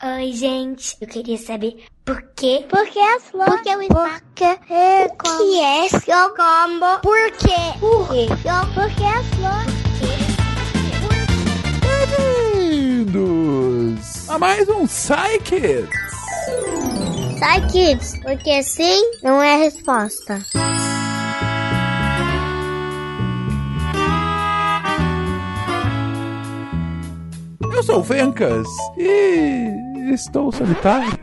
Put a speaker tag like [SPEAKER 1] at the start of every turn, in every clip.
[SPEAKER 1] Oi, gente. Eu queria saber por quê?
[SPEAKER 2] Por que as flores?
[SPEAKER 1] Por que o espaço?
[SPEAKER 2] Por que é
[SPEAKER 1] O que é seu combo? Por quê?
[SPEAKER 2] Por quê? Por que as flores?
[SPEAKER 3] Bem-vindos a mais um Psy Kids.
[SPEAKER 2] Sai, kids, porque sim não é resposta.
[SPEAKER 3] Eu sou o Fencas e estou solitário.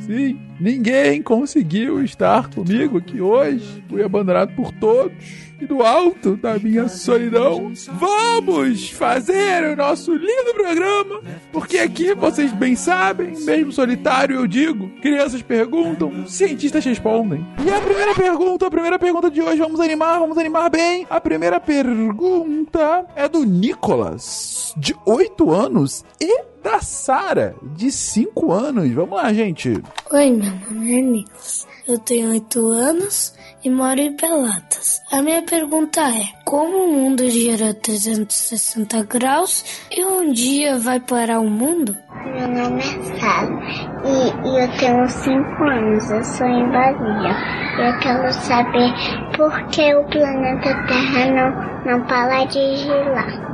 [SPEAKER 3] Sim, ninguém conseguiu estar comigo aqui hoje. Fui abandonado por todos. E do alto da minha solidão, vamos fazer o nosso lindo programa. Porque aqui, vocês bem sabem, mesmo solitário eu digo, crianças perguntam, cientistas respondem. E a primeira pergunta, a primeira pergunta de hoje, vamos animar, vamos animar bem. A primeira pergunta é do Nicolas, de 8 anos, e da Sara, de 5 anos. Vamos lá, gente.
[SPEAKER 4] Oi, meu nome é Nicolas. Eu tenho 8 anos e moro em Pelotas. A minha pergunta é: como o mundo gira 360 graus e um dia vai parar o mundo?
[SPEAKER 5] Meu nome é Sara e, e eu tenho 5 anos, eu sou em Bahia. Eu quero saber por que o planeta Terra não, não para de girar.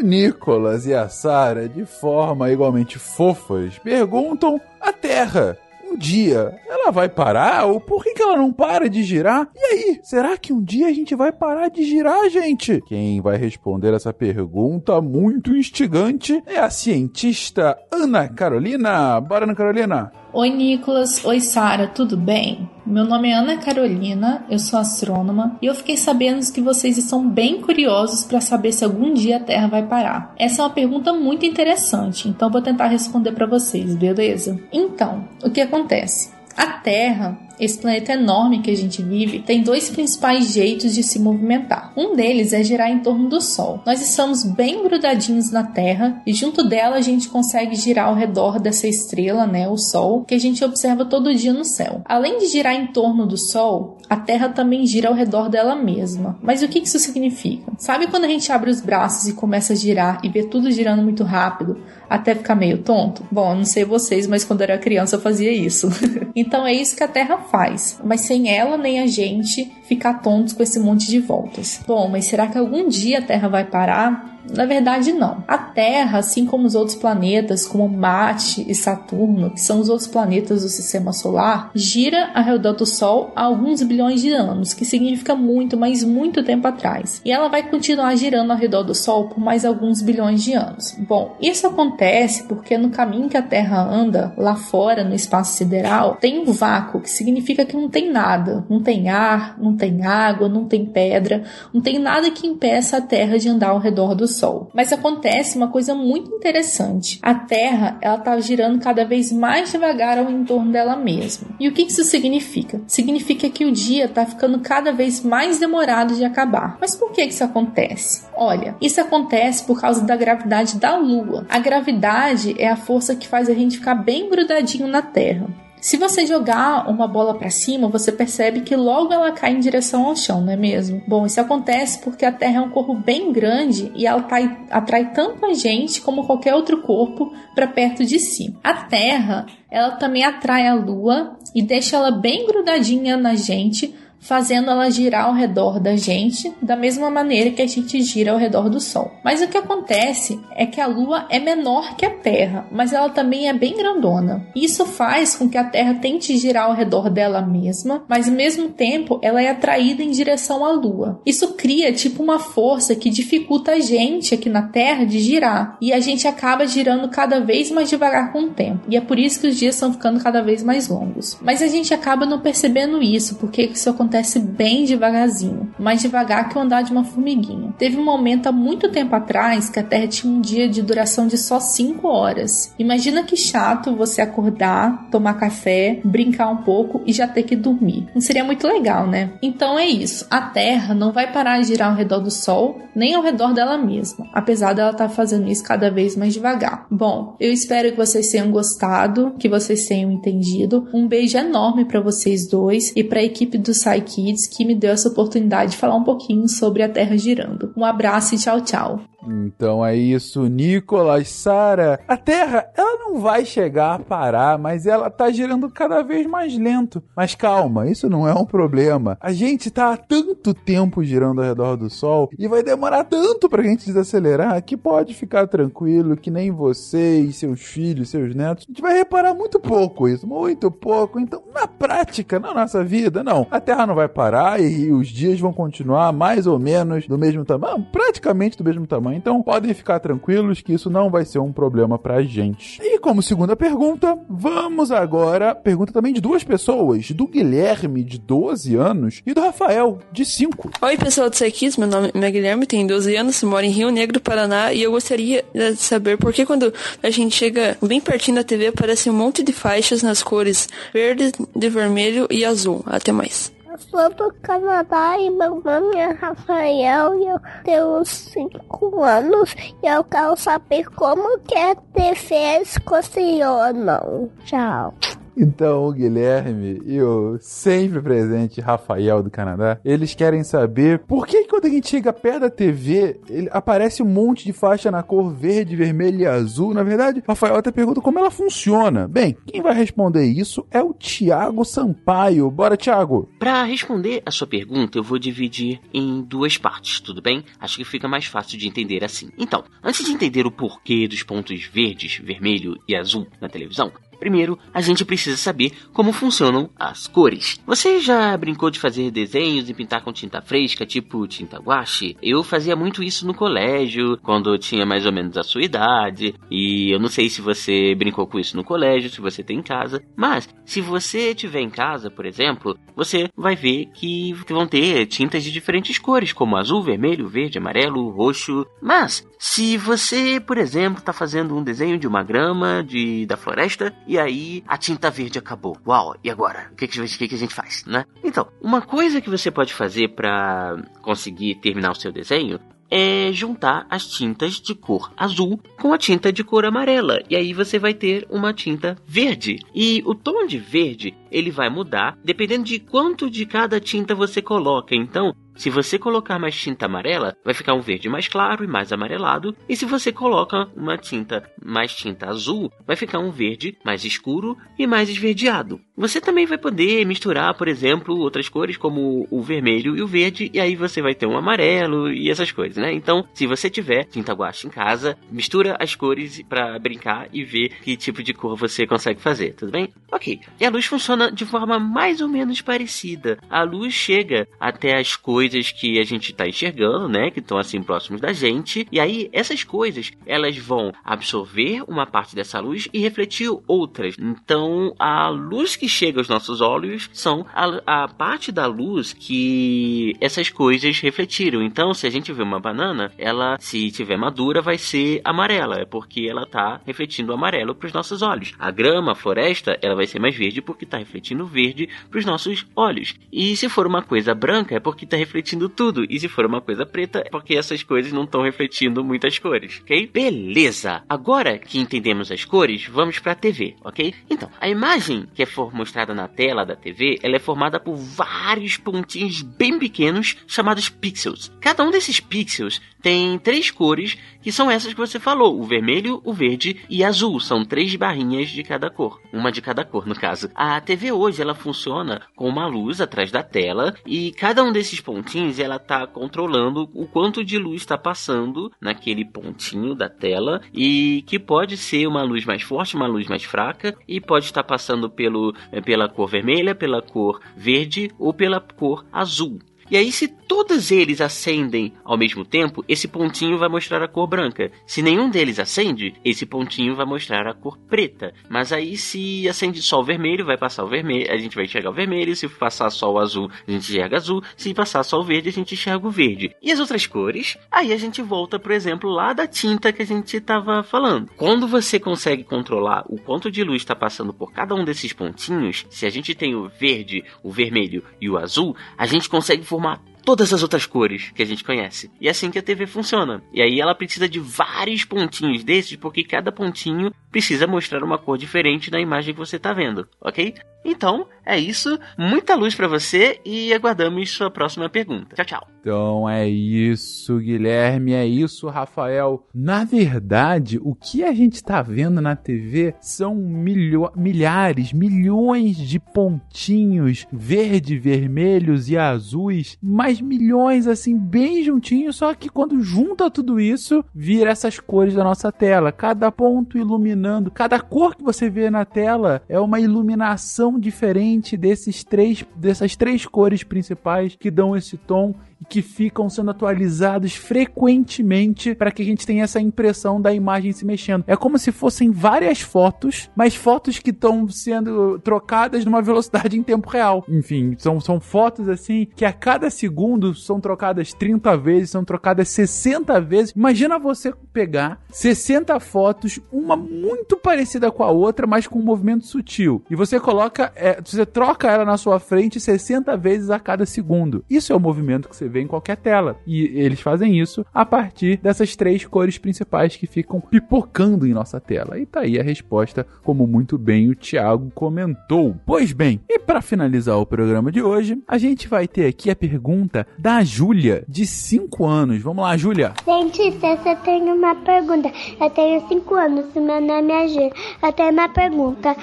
[SPEAKER 3] O Nicolas e a Sara, de forma igualmente fofas, perguntam a Terra. Um dia ela vai parar? Ou por que, que ela não para de girar? E aí, será que um dia a gente vai parar de girar, gente? Quem vai responder essa pergunta muito instigante é a cientista Ana Carolina. Bora, Ana Carolina!
[SPEAKER 6] Oi, Nicolas. Oi, Sara. Tudo bem? Meu nome é Ana Carolina, eu sou astrônoma e eu fiquei sabendo que vocês estão bem curiosos para saber se algum dia a Terra vai parar. Essa é uma pergunta muito interessante, então vou tentar responder para vocês, beleza? Então, o que acontece? A Terra, esse planeta enorme que a gente vive, tem dois principais jeitos de se movimentar. Um deles é girar em torno do Sol. Nós estamos bem grudadinhos na Terra e junto dela a gente consegue girar ao redor dessa estrela, né, o Sol, que a gente observa todo dia no céu. Além de girar em torno do Sol, a Terra também gira ao redor dela mesma. Mas o que isso significa? Sabe quando a gente abre os braços e começa a girar e vê tudo girando muito rápido? até ficar meio tonto? Bom, não sei vocês, mas quando eu era criança eu fazia isso. então é isso que a Terra faz, mas sem ela nem a gente ficar tontos com esse monte de voltas. Bom, mas será que algum dia a Terra vai parar? Na verdade, não. A Terra, assim como os outros planetas, como Marte e Saturno, que são os outros planetas do sistema solar, gira ao redor do Sol há alguns bilhões de anos, que significa muito, mas muito tempo atrás. E ela vai continuar girando ao redor do Sol por mais alguns bilhões de anos. Bom, isso acontece porque no caminho que a Terra anda, lá fora no espaço sideral, tem um vácuo, que significa que não tem nada. Não tem ar, não tem água, não tem pedra, não tem nada que impeça a Terra de andar ao redor do. Mas acontece uma coisa muito interessante. A Terra, ela está girando cada vez mais devagar ao entorno dela mesma. E o que isso significa? Significa que o dia está ficando cada vez mais demorado de acabar. Mas por que isso acontece? Olha, isso acontece por causa da gravidade da Lua. A gravidade é a força que faz a gente ficar bem grudadinho na Terra. Se você jogar uma bola para cima, você percebe que logo ela cai em direção ao chão, não é mesmo? Bom, isso acontece porque a Terra é um corpo bem grande e ela atrai tanto a gente como qualquer outro corpo para perto de si. A Terra, ela também atrai a Lua e deixa ela bem grudadinha na gente fazendo ela girar ao redor da gente da mesma maneira que a gente gira ao redor do Sol. Mas o que acontece é que a Lua é menor que a Terra, mas ela também é bem grandona. Isso faz com que a Terra tente girar ao redor dela mesma, mas ao mesmo tempo ela é atraída em direção à Lua. Isso cria tipo uma força que dificulta a gente aqui na Terra de girar e a gente acaba girando cada vez mais devagar com o tempo. E é por isso que os dias estão ficando cada vez mais longos. Mas a gente acaba não percebendo isso, porque isso acontece acontece bem devagarzinho, mais devagar que o andar de uma formiguinha. Teve um momento há muito tempo atrás que a Terra tinha um dia de duração de só 5 horas. Imagina que chato você acordar, tomar café, brincar um pouco e já ter que dormir. Não seria muito legal, né? Então é isso. A Terra não vai parar de girar ao redor do Sol, nem ao redor dela mesma, apesar dela estar tá fazendo isso cada vez mais devagar. Bom, eu espero que vocês tenham gostado, que vocês tenham entendido. Um beijo enorme para vocês dois e para a equipe do site Kids que me deu essa oportunidade de falar um pouquinho sobre a Terra girando. Um abraço e tchau, tchau.
[SPEAKER 3] Então é isso, Nicolas, Sara. A Terra, ela não vai chegar a parar, mas ela tá girando cada vez mais lento. Mas calma, isso não é um problema. A gente tá há tanto tempo girando ao redor do Sol e vai demorar tanto pra gente desacelerar que pode ficar tranquilo que nem você e seus filhos, seus netos, a gente vai reparar muito pouco isso, muito pouco. Então, na prática, na nossa vida, não. A Terra não vai parar e os dias vão continuar mais ou menos do mesmo tamanho, praticamente do mesmo tamanho. Então, podem ficar tranquilos que isso não vai ser um problema pra gente. E como segunda pergunta, vamos agora, pergunta também de duas pessoas, do Guilherme, de 12 anos, e do Rafael, de 5.
[SPEAKER 7] Oi, pessoal do Psykids, meu nome é Guilherme, tenho 12 anos, moro em Rio Negro, Paraná, e eu gostaria de saber por que quando a gente chega bem pertinho da TV aparece um monte de faixas nas cores verde, de vermelho e azul. Até mais.
[SPEAKER 5] Sou do Canadá e meu nome é Rafael e eu tenho 5 anos e eu quero saber como que a TVs funcionam. Tchau.
[SPEAKER 3] Então, o Guilherme e o sempre presente Rafael do Canadá, eles querem saber por que quando a gente chega perto da TV, ele, aparece um monte de faixa na cor verde, vermelho e azul. Na verdade, Rafael até pergunta como ela funciona. Bem, quem vai responder isso é o Thiago Sampaio. Bora, Thiago!
[SPEAKER 8] Para responder a sua pergunta, eu vou dividir em duas partes, tudo bem? Acho que fica mais fácil de entender assim. Então, antes de entender o porquê dos pontos verdes, vermelho e azul na televisão, Primeiro, a gente precisa saber como funcionam as cores. Você já brincou de fazer desenhos e pintar com tinta fresca, tipo tinta guache? Eu fazia muito isso no colégio, quando eu tinha mais ou menos a sua idade, e eu não sei se você brincou com isso no colégio, se você tem em casa, mas se você tiver em casa, por exemplo, você vai ver que vão ter tintas de diferentes cores, como azul, vermelho, verde, amarelo, roxo. Mas se você, por exemplo, está fazendo um desenho de uma grama de, da floresta e aí a tinta verde acabou. Uau, e agora? O que, que, que, que a gente faz, né? Então, uma coisa que você pode fazer para conseguir terminar o seu desenho é juntar as tintas de cor azul com a tinta de cor amarela. E aí você vai ter uma tinta verde. E o tom de verde ele vai mudar dependendo de quanto de cada tinta você coloca. Então, se você colocar mais tinta amarela, vai ficar um verde mais claro e mais amarelado. E se você coloca uma tinta mais tinta azul, vai ficar um verde mais escuro e mais esverdeado. Você também vai poder misturar, por exemplo, outras cores como o vermelho e o verde, e aí você vai ter um amarelo e essas coisas, né? Então, se você tiver tinta guache em casa, mistura as cores para brincar e ver que tipo de cor você consegue fazer, tudo bem? Ok. E a luz funciona de forma mais ou menos parecida. A luz chega até as coisas que a gente está enxergando, né? Que estão assim próximos da gente. E aí, essas coisas, elas vão absorver uma parte dessa luz e refletir outras. Então, a luz que chega aos nossos olhos são a, a parte da luz que essas coisas refletiram. Então, se a gente vê uma banana, ela, se tiver madura, vai ser amarela, é porque ela está refletindo amarelo para os nossos olhos. A grama, a floresta, ela vai ser mais verde porque está refletindo verde para os nossos olhos. E se for uma coisa branca, é porque está refletindo tudo. E se for uma coisa preta, é porque essas coisas não estão refletindo muitas cores, ok? Beleza! Agora que entendemos as cores, vamos para a TV, ok? Então, a imagem que é mostrada na tela da TV, ela é formada por vários pontinhos bem pequenos chamados pixels. Cada um desses pixels tem três cores que são essas que você falou: o vermelho, o verde e azul. São três barrinhas de cada cor, uma de cada cor no caso. A TV hoje ela funciona com uma luz atrás da tela e cada um desses pontinhos ela está controlando o quanto de luz está passando naquele pontinho da tela e que pode ser uma luz mais forte, uma luz mais fraca e pode estar passando pelo, pela cor vermelha, pela cor verde ou pela cor azul. E aí, se todos eles acendem ao mesmo tempo, esse pontinho vai mostrar a cor branca. Se nenhum deles acende, esse pontinho vai mostrar a cor preta. Mas aí, se acende só o vermelho, vai passar o vermelho, a gente vai enxergar o vermelho. Se passar só o azul, a gente enxerga azul. Se passar só o verde, a gente enxerga o verde. E as outras cores? Aí a gente volta, por exemplo, lá da tinta que a gente estava falando. Quando você consegue controlar o quanto de luz está passando por cada um desses pontinhos, se a gente tem o verde, o vermelho e o azul, a gente consegue formar formar todas as outras cores que a gente conhece. E é assim que a TV funciona. E aí ela precisa de vários pontinhos desses, porque cada pontinho precisa mostrar uma cor diferente na imagem que você está vendo, ok? Então, É isso, muita luz para você e aguardamos sua próxima pergunta. Tchau, tchau.
[SPEAKER 3] Então é isso, Guilherme, é isso, Rafael. Na verdade, o que a gente está vendo na TV são milho milhares, milhões de pontinhos verde, vermelhos e azuis, mas milhões assim bem juntinhos, só que quando junta tudo isso, vira essas cores da nossa tela. Cada ponto iluminando, cada cor que você vê na tela é uma iluminação diferente desses três dessas três cores principais que dão esse tom que ficam sendo atualizados frequentemente para que a gente tenha essa impressão da imagem se mexendo. É como se fossem várias fotos, mas fotos que estão sendo trocadas numa velocidade em tempo real. Enfim, são, são fotos assim que a cada segundo são trocadas 30 vezes, são trocadas 60 vezes. Imagina você pegar 60 fotos, uma muito parecida com a outra, mas com um movimento sutil. E você coloca, é, você troca ela na sua frente 60 vezes a cada segundo. Isso é o movimento que você vê em qualquer tela. E eles fazem isso a partir dessas três cores principais que ficam pipocando em nossa tela. E tá aí a resposta, como muito bem o Thiago comentou. Pois bem, e para finalizar o programa de hoje, a gente vai ter aqui a pergunta da Júlia, de 5 anos. Vamos lá, Júlia.
[SPEAKER 5] Cientista, eu tenho uma pergunta. Eu tenho 5 anos, meu nome é Júlia. Eu tenho uma pergunta.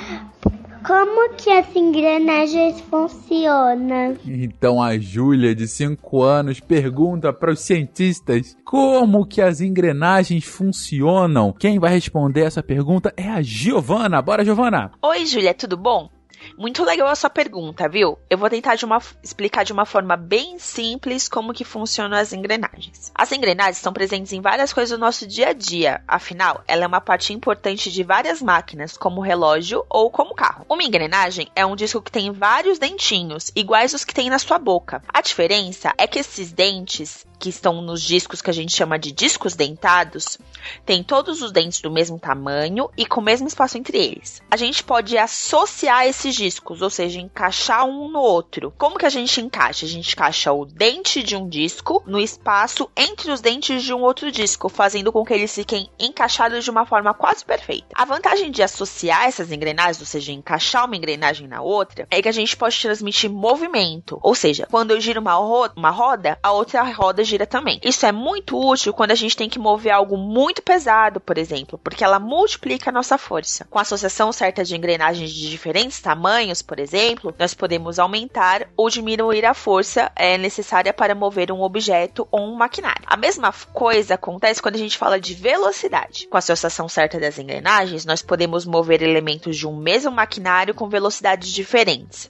[SPEAKER 5] Como que as engrenagens funcionam?
[SPEAKER 3] Então a Júlia, de 5 anos, pergunta para os cientistas como que as engrenagens funcionam. Quem vai responder essa pergunta é a Giovana. Bora, Giovana!
[SPEAKER 9] Oi, Júlia, tudo bom? Muito legal a sua pergunta, viu? Eu vou tentar de uma, explicar de uma forma bem simples como que funcionam as engrenagens. As engrenagens estão presentes em várias coisas do nosso dia a dia, afinal, ela é uma parte importante de várias máquinas, como relógio ou como carro. Uma engrenagem é um disco que tem vários dentinhos, iguais os que tem na sua boca. A diferença é que esses dentes que estão nos discos que a gente chama de discos dentados, têm todos os dentes do mesmo tamanho e com o mesmo espaço entre eles. A gente pode associar esses discos, ou seja, encaixar um no outro. Como que a gente encaixa? A gente encaixa o dente de um disco no espaço entre os dentes de um outro disco, fazendo com que eles fiquem encaixados de uma forma quase perfeita. A vantagem de associar essas engrenagens, ou seja, encaixar uma engrenagem na outra, é que a gente pode transmitir movimento. Ou seja, quando eu giro uma, ro uma roda, a outra roda gira também. Isso é muito útil quando a gente tem que mover algo muito pesado, por exemplo, porque ela multiplica a nossa força. Com a associação certa de engrenagens de diferentes tamanhos, por exemplo, nós podemos aumentar ou diminuir a força é, necessária para mover um objeto ou um maquinário. A mesma coisa acontece quando a gente fala de velocidade. Com a associação certa das engrenagens, nós podemos mover elementos de um mesmo maquinário com velocidades diferentes.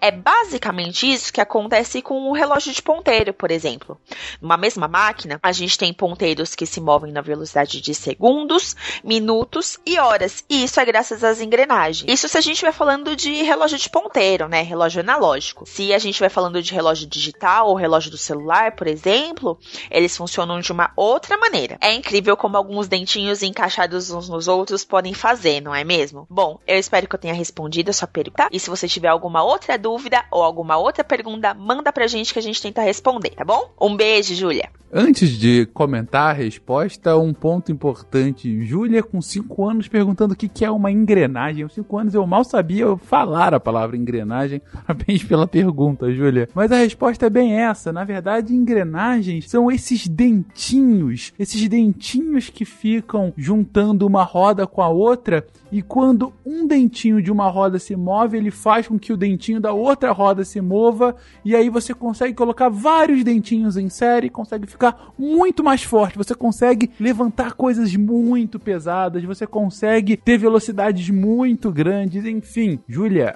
[SPEAKER 9] É basicamente isso que acontece com o um relógio de ponteiro, por exemplo. Numa mesma máquina, a gente tem ponteiros que se movem na velocidade de segundos, minutos e horas. E isso é graças às engrenagens. Isso se a gente estiver falando de relógio de ponteiro, né? Relógio analógico. Se a gente estiver falando de relógio digital ou relógio do celular, por exemplo, eles funcionam de uma outra maneira. É incrível como alguns dentinhos encaixados uns nos outros podem fazer, não é mesmo? Bom, eu espero que eu tenha respondido a sua pergunta. E se você tiver alguma outra dúvida ou alguma outra pergunta, manda pra gente que a gente tenta responder, tá bom? Um beijo, Júlia.
[SPEAKER 3] Antes de comentar a resposta, um ponto importante. Júlia, com 5 anos, perguntando o que é uma engrenagem. Com 5 anos eu mal sabia falar a palavra engrenagem. Parabéns pela pergunta, Júlia. Mas a resposta é bem essa. Na verdade, engrenagens são esses dentinhos, esses dentinhos que ficam juntando uma roda com a outra. E quando um dentinho de uma roda se move, ele faz com que o dentinho da outra roda se mova. E aí você consegue colocar vários dentinhos em série, consegue ficar muito mais forte, você consegue levantar coisas muito pesadas, você consegue ter velocidades muito grandes, enfim.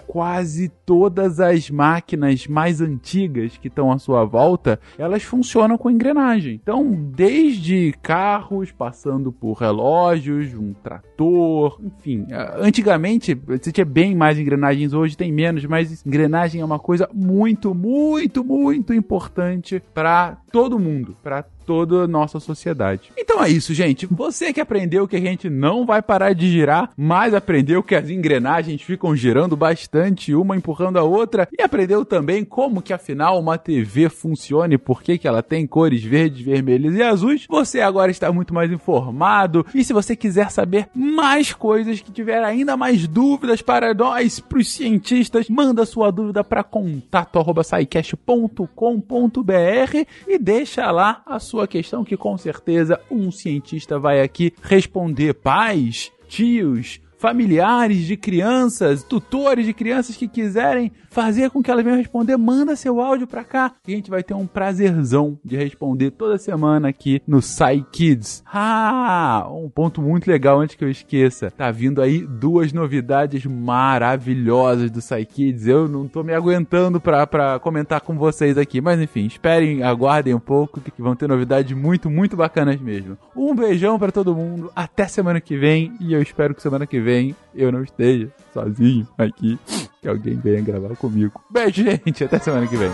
[SPEAKER 3] Quase todas as máquinas mais antigas que estão à sua volta, elas funcionam com engrenagem. Então, desde carros, passando por relógios, um trator, enfim. Antigamente, você tinha bem mais engrenagens, hoje tem menos, mas engrenagem é uma coisa muito, muito, muito importante para todo mundo, para toda a nossa sociedade. Então é isso, gente. Você que aprendeu que a gente não vai parar de girar, mas aprendeu que as engrenagens ficam girando bastante, uma empurrando a outra, e aprendeu também como que afinal uma TV funciona e por que que ela tem cores verdes, vermelhas e azuis. Você agora está muito mais informado. E se você quiser saber mais coisas, que tiver ainda mais dúvidas para nós, para os cientistas, manda sua dúvida para contato@saicast.com.br e deixa lá a sua questão que com certeza um cientista vai aqui responder. Pais, tios, familiares de crianças, tutores de crianças que quiserem fazer com que elas venham responder, manda seu áudio pra cá. E a gente vai ter um prazerzão de responder toda semana aqui no Sai Kids. Ah, um ponto muito legal antes que eu esqueça. Tá vindo aí duas novidades maravilhosas do Sai Kids. Eu não tô me aguentando pra, pra comentar com vocês aqui. Mas enfim, esperem, aguardem um pouco que vão ter novidades muito, muito bacanas mesmo. Um beijão para todo mundo. Até semana que vem. E eu espero que semana que vem eu não esteja sozinho aqui que alguém venha gravar comigo. Beijo, gente. Até semana que vem.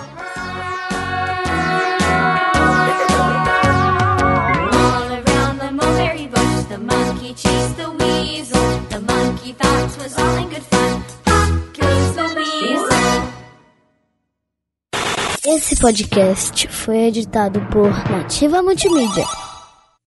[SPEAKER 2] Esse podcast foi editado por Nativa Multimídia.